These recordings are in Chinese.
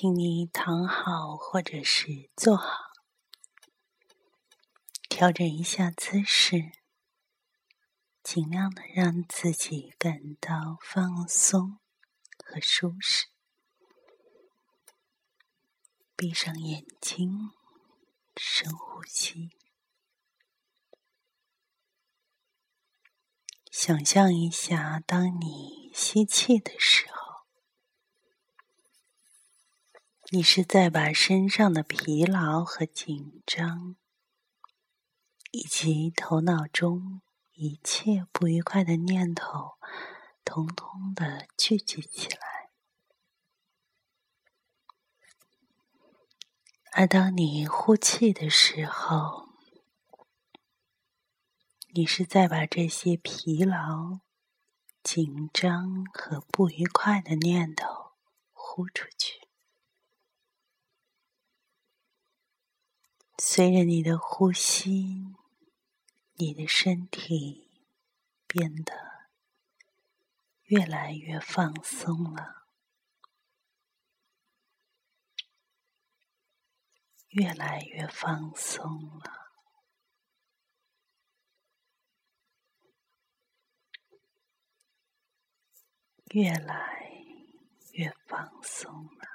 请你躺好，或者是坐好，调整一下姿势，尽量的让自己感到放松和舒适。闭上眼睛，深呼吸，想象一下，当你吸气的时候。你是在把身上的疲劳和紧张，以及头脑中一切不愉快的念头，通通的聚集起来。而当你呼气的时候，你是在把这些疲劳、紧张和不愉快的念头呼出去。随着你的呼吸，你的身体变得越来越放松了，越来越放松了，越来越放松了。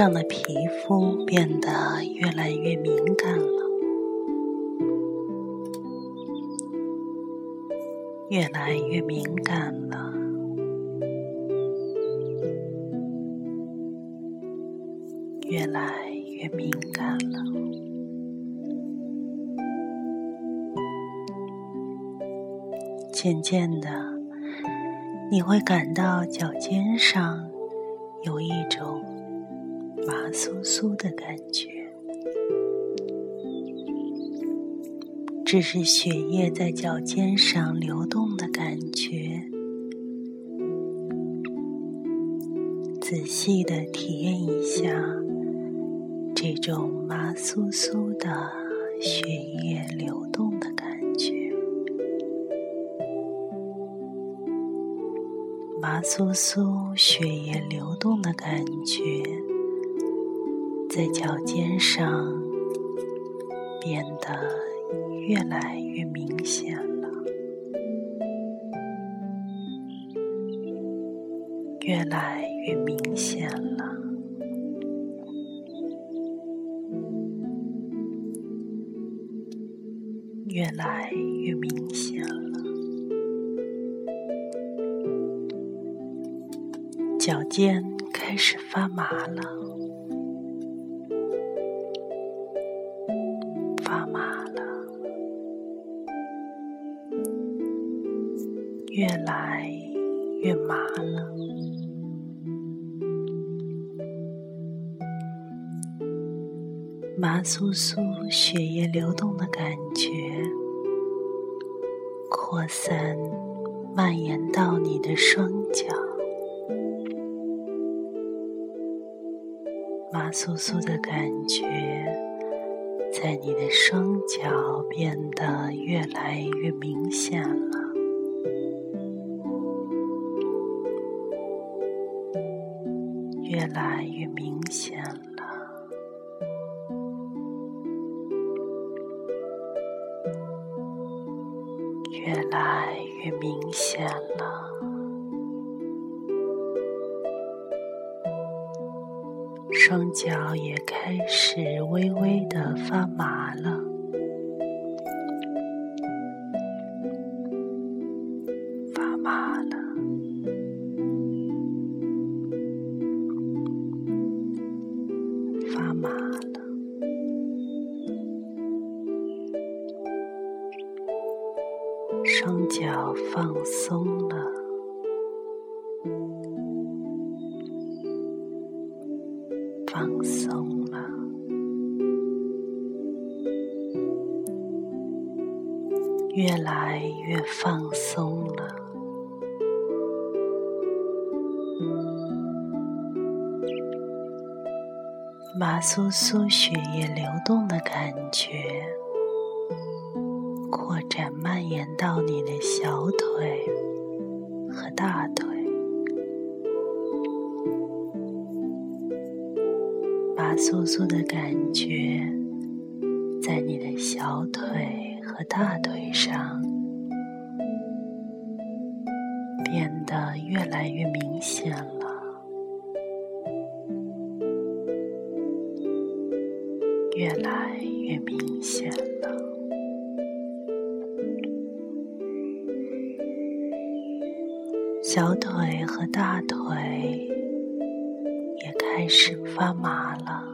上的皮肤变得越来越敏感了，越来越敏感了，越来越敏感了。渐渐的，你会感到脚尖上有一种麻酥酥的感觉，这是血液在脚尖上流动的感觉。仔细的体验一下这种麻酥酥的血液流动的感觉。麻酥酥、血液流动的感觉，在脚尖上变得越来越明显了，越来越明显了，越来越明显了。脚尖开始发麻了，越来越麻了。麻酥酥、血液流动的感觉扩散、蔓延到你的双脚。麻酥酥的感觉，在你的双脚变得越来越明显了，越来越明显了越来越明显了。双脚也开始微微的发麻了越放松了。麻酥酥血液流动的感觉。扩展蔓延到你的小腿和大腿，麻酥酥的感觉在你的小腿和大腿上越来越明显了，越来越明显了。小腿和大腿也开始发麻了，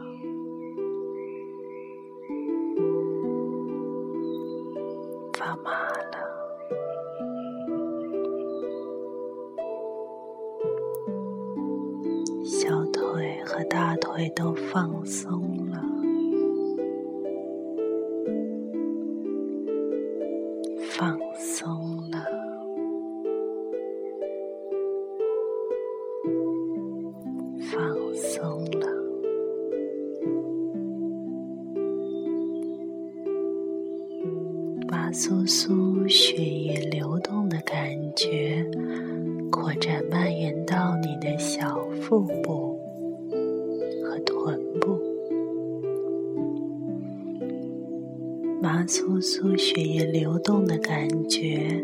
麻酥酥血液流动的感觉，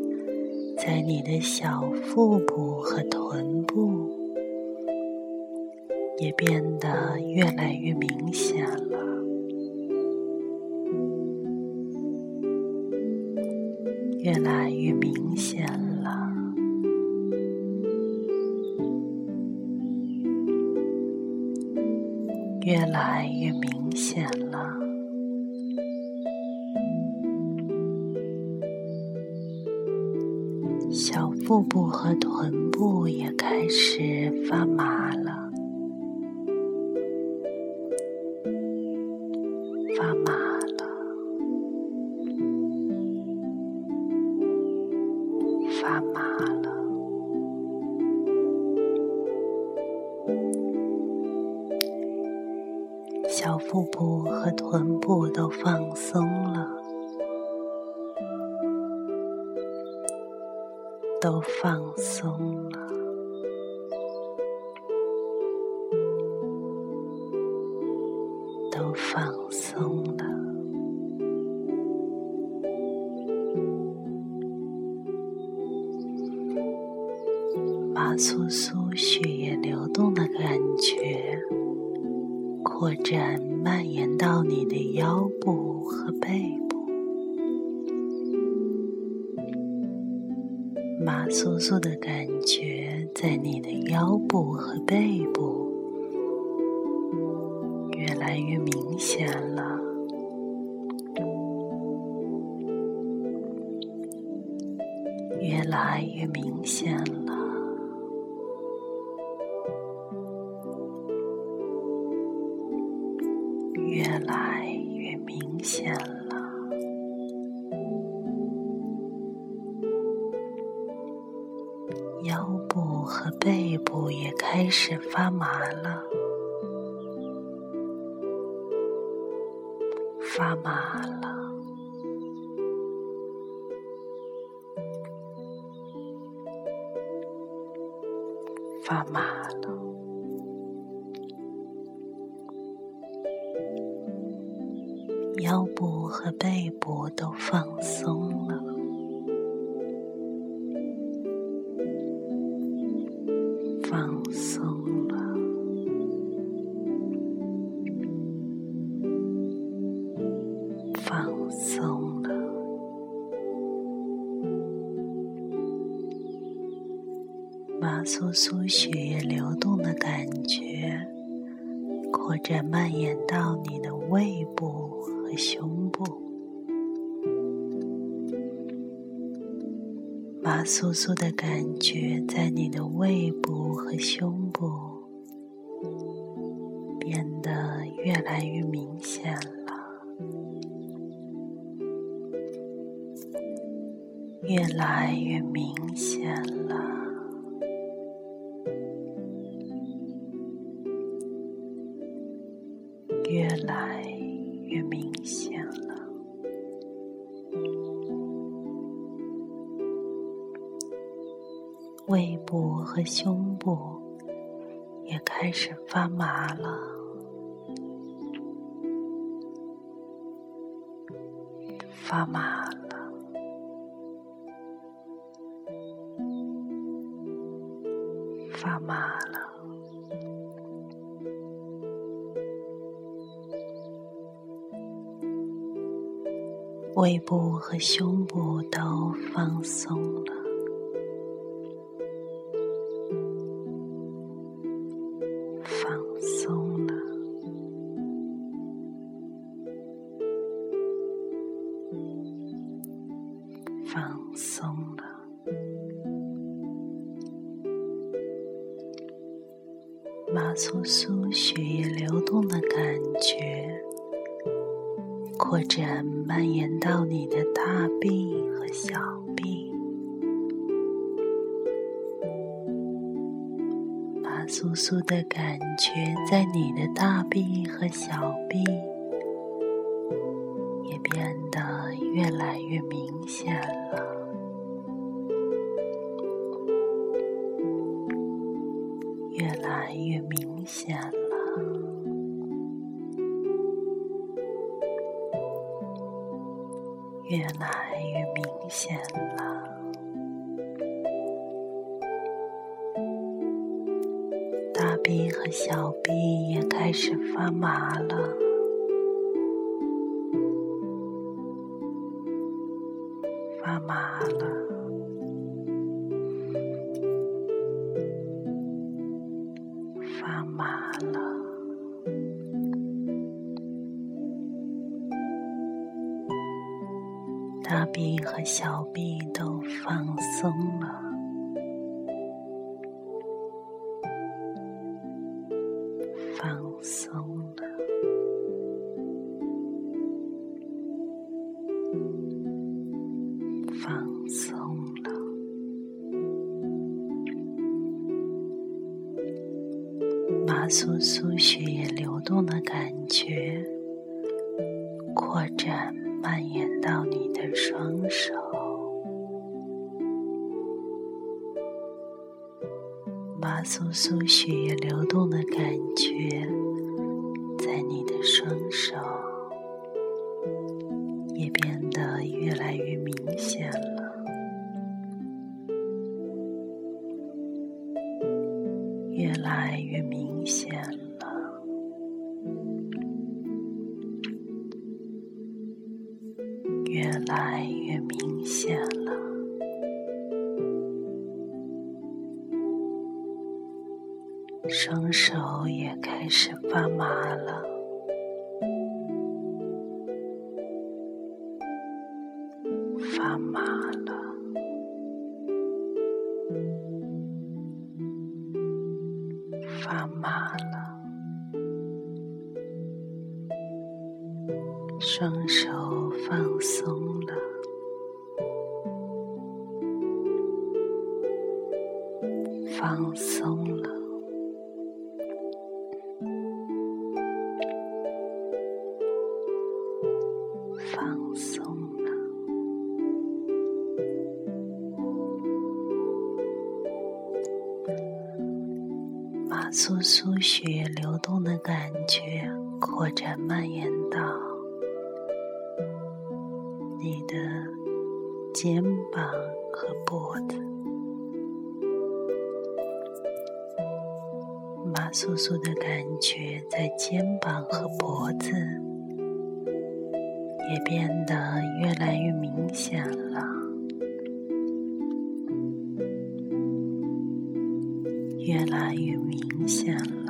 在你的小腹部和臀部也变得越来越明显了。越来越明显了，越来越明显了。腹部和臀部也开始发麻。都放松了，始发麻了，发麻了，发麻了。腰部和背部都放松麻酥酥的感觉在你的胃部和胸部变得越来越明显了，越来越明显了。胸部也开始发麻了，发麻了，发麻了。胃部和胸部都放松了，放松了。麻酥酥血液流动的感觉。扩展蔓延到你的大臂和小臂，麻酥酥的感觉在你的大臂和小臂也变得越来越明显了，越明显了。越来越明显了，大臂和小臂也开始发麻了，麻了。大臂和小臂都放松了，越来越明显了，双手也开始发麻了，你的肩膀和脖子，麻酥酥的感觉在肩膀和脖子也变得越来越明显了，越来越明显了，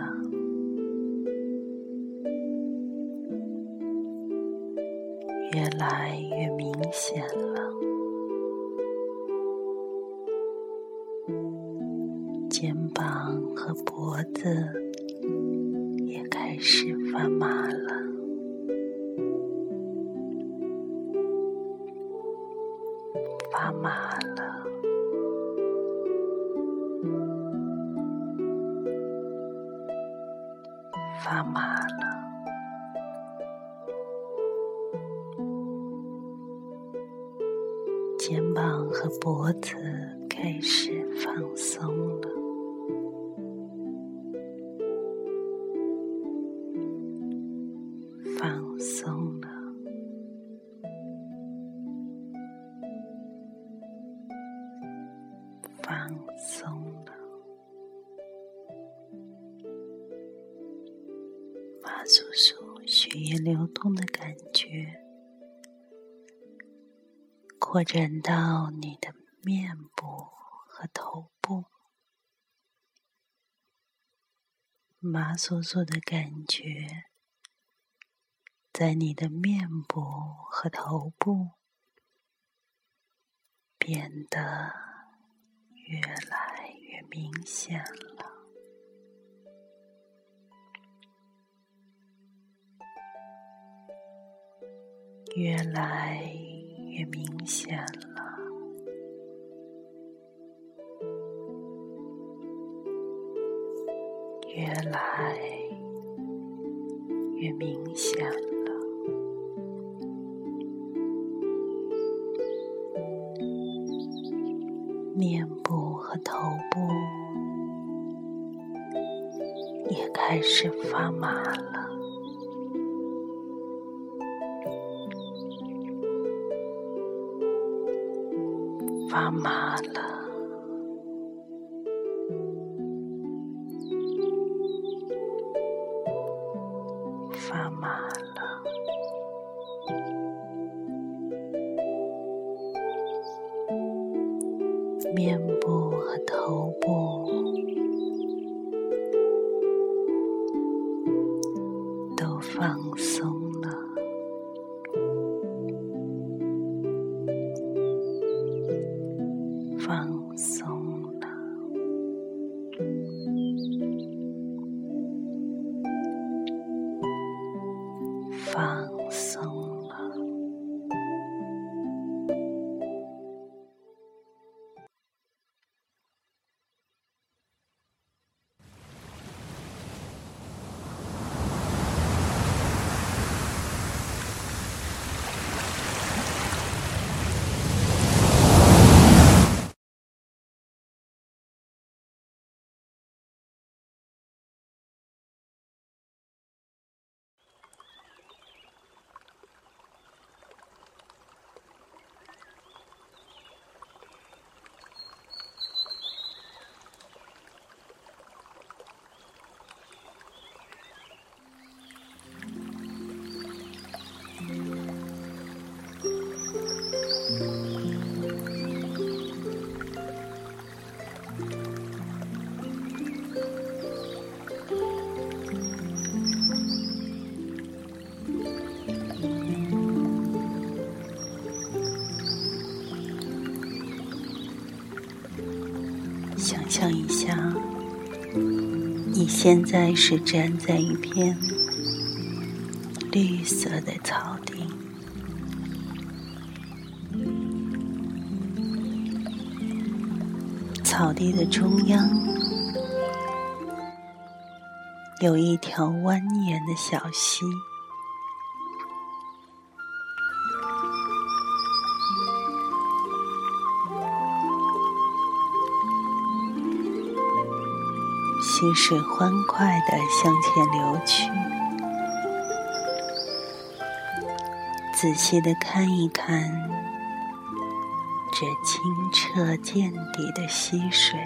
见了。肩膀和脖子也开始发麻了，和脖子开始放松了，扩展到你的面部和头部。麻酥酥的感觉，在你的面部和头部变得越来越明显了。越来越明显了，越来越明显了。面部和头部也开始发麻了。发放松。想象一下，你现在是站在一片绿色的草地，草地的中央有一条蜿蜒的小溪。溪水欢快地向前流去，仔细的看一看这清澈见底的溪水。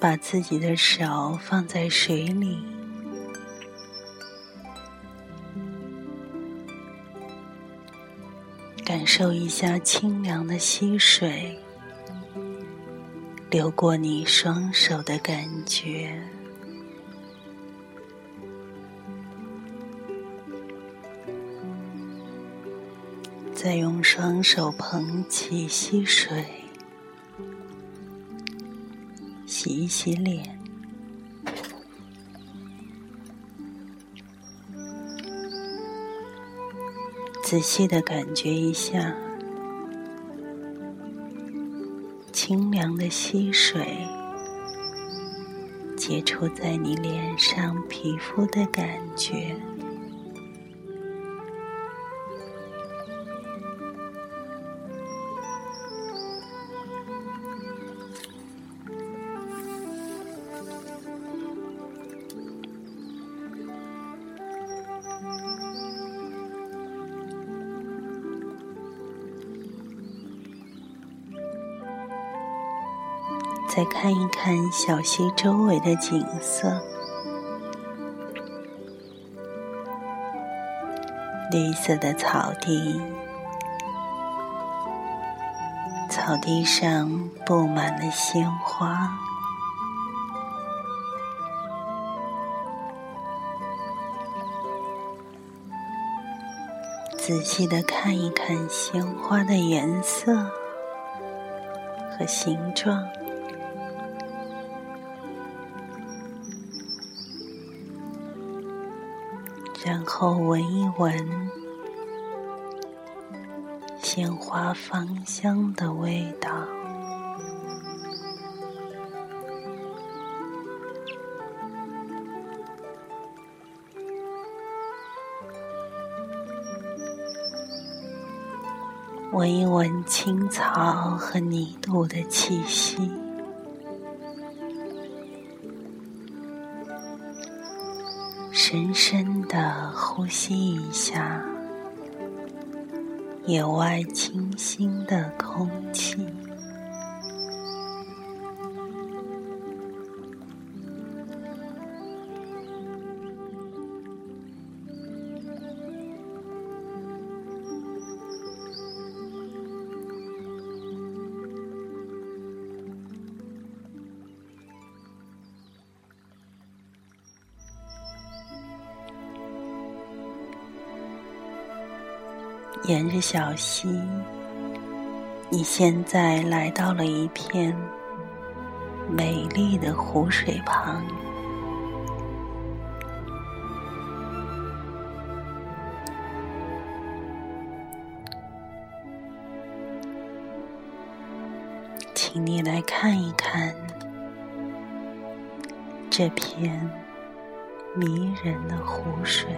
把自己的手放在水里，感受一下清凉的溪水流过你双手的感觉。再用双手捧起溪水，洗一洗脸，仔细的感觉一下清凉的溪水接触在你脸上皮肤的感觉。再看一看小溪周围的景色，绿色的草地，草地上布满了鲜花。仔细的看一看鲜花的颜色和形状。后闻一闻鲜花芳香的味道，闻一闻青草和泥土的气息。深深的呼吸一下野外清新的空气。小溪，你现在来到了一片美丽的湖水旁。请你来看一看这片迷人的湖水。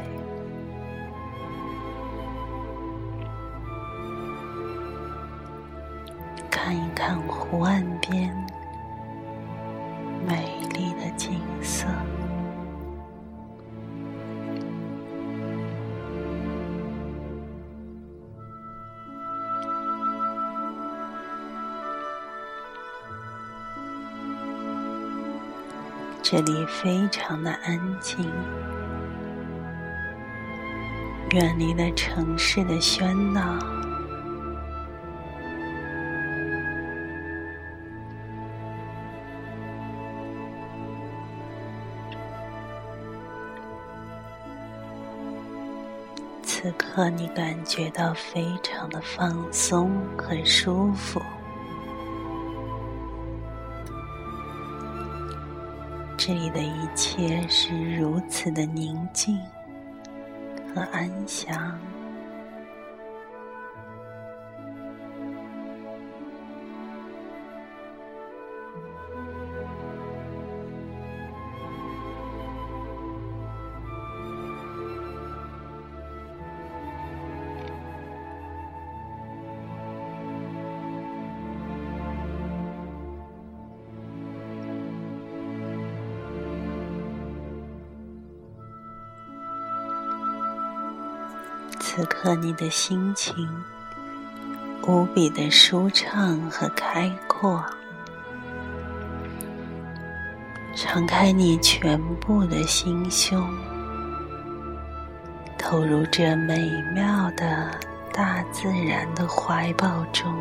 看湖岸边美丽的景色，这里非常的安静，远离了城市的喧闹。和，你感觉到非常的放松很舒服，这里的一切是如此的宁静和安详。你的心情无比的舒畅和开阔，敞开你全部的心胸，投入这美妙的大自然的怀抱中。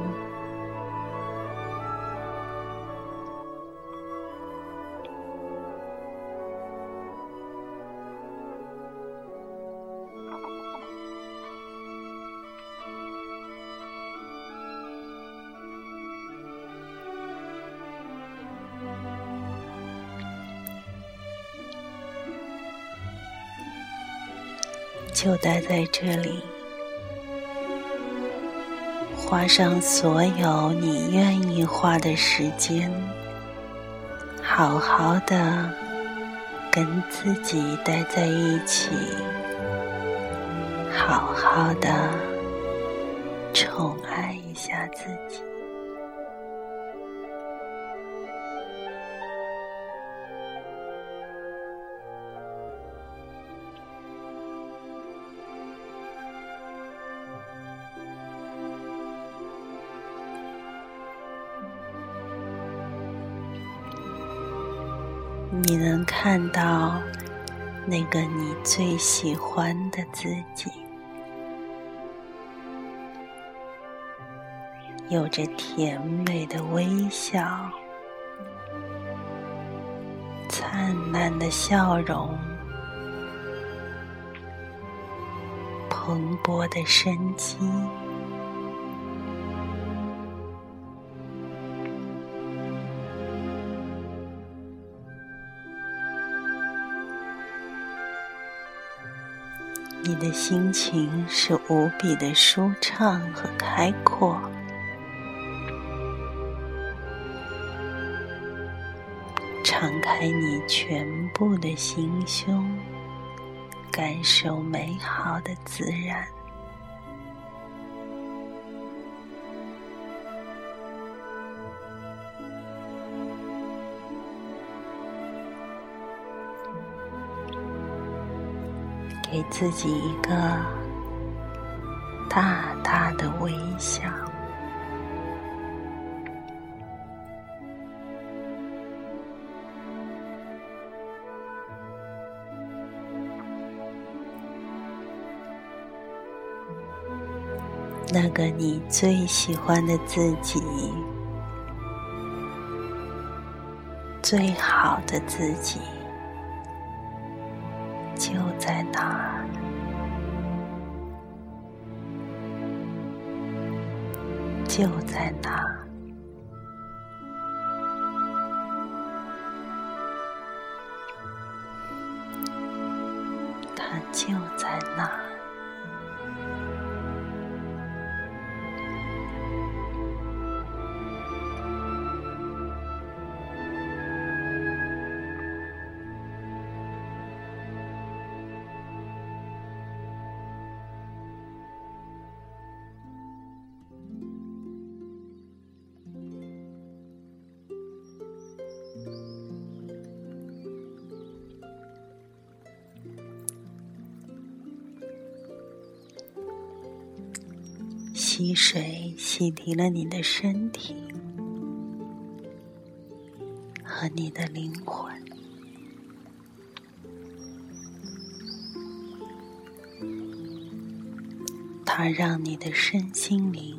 就待在这里，花上所有你愿意花的时间，好好的跟自己待在一起，好好的宠爱。那个你最喜欢的自己，有着甜美的微笑，灿烂的笑容，蓬勃的生机。你的心情是无比的舒畅和开阔，敞开你全部的心胸，感受美好的自然。给自己一个大大的微笑，那个你最喜欢的自己，最好的自己。就在那，溪水洗涤了你的身体和你的灵魂，它让你的身心灵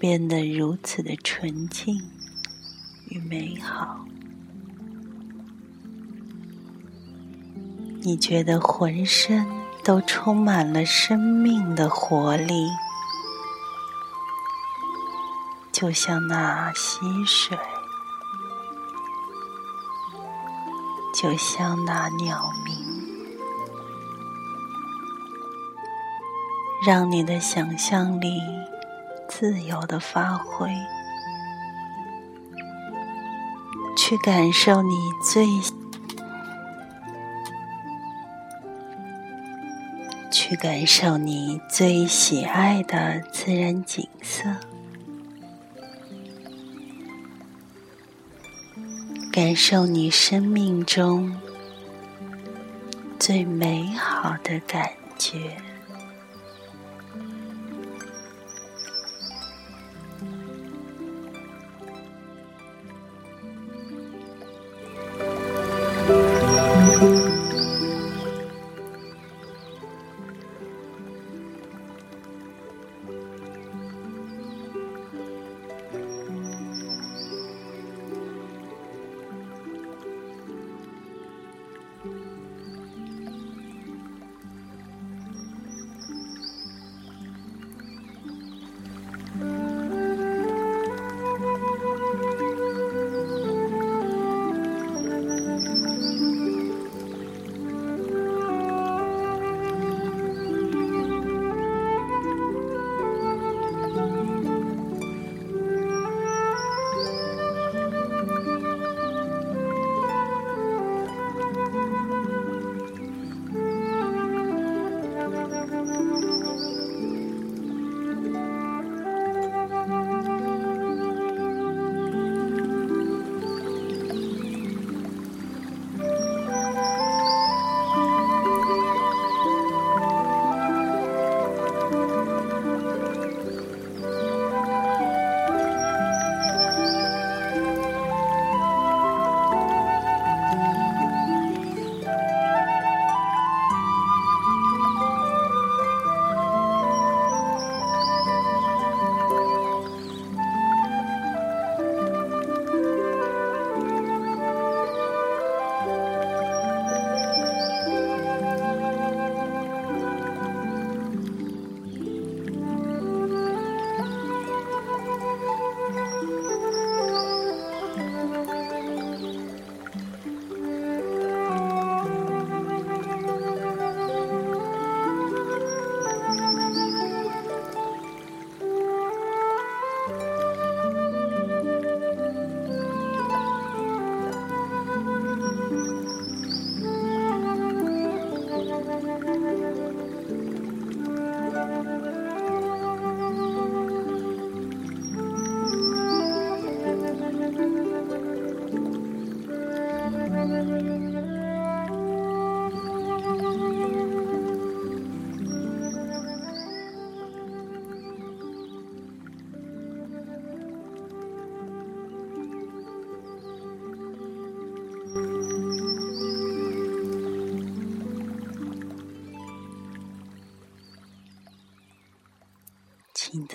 变得如此的纯净与美好，你觉得浑身。都充满了生命的活力，就像那溪水，就像那鸟鸣，让你的想象力自由的发挥，去感受你最。去感受你最喜爱的自然景色，感受你生命中最美好的感觉。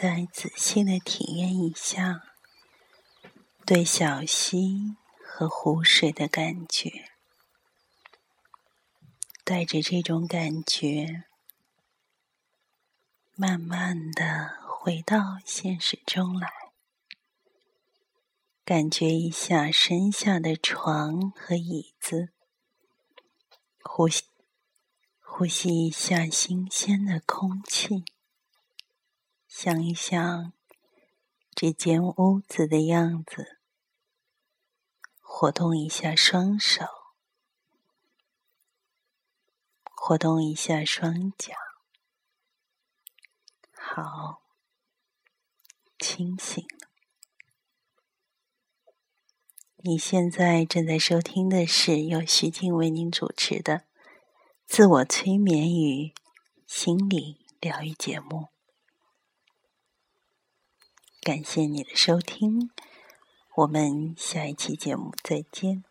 再仔细的体验一下对小溪和湖水的感觉，带着这种感觉，慢慢的回到现实中来，感觉一下身下的床和椅子，呼吸。呼吸一下新鲜的空气，想一想这间屋子的样子，活动一下双手，活动一下双脚，好，清醒。你现在正在收听的是由徐静为您主持的。自我催眠与心理疗愈节目，感谢你的收听，我们下一期节目再见。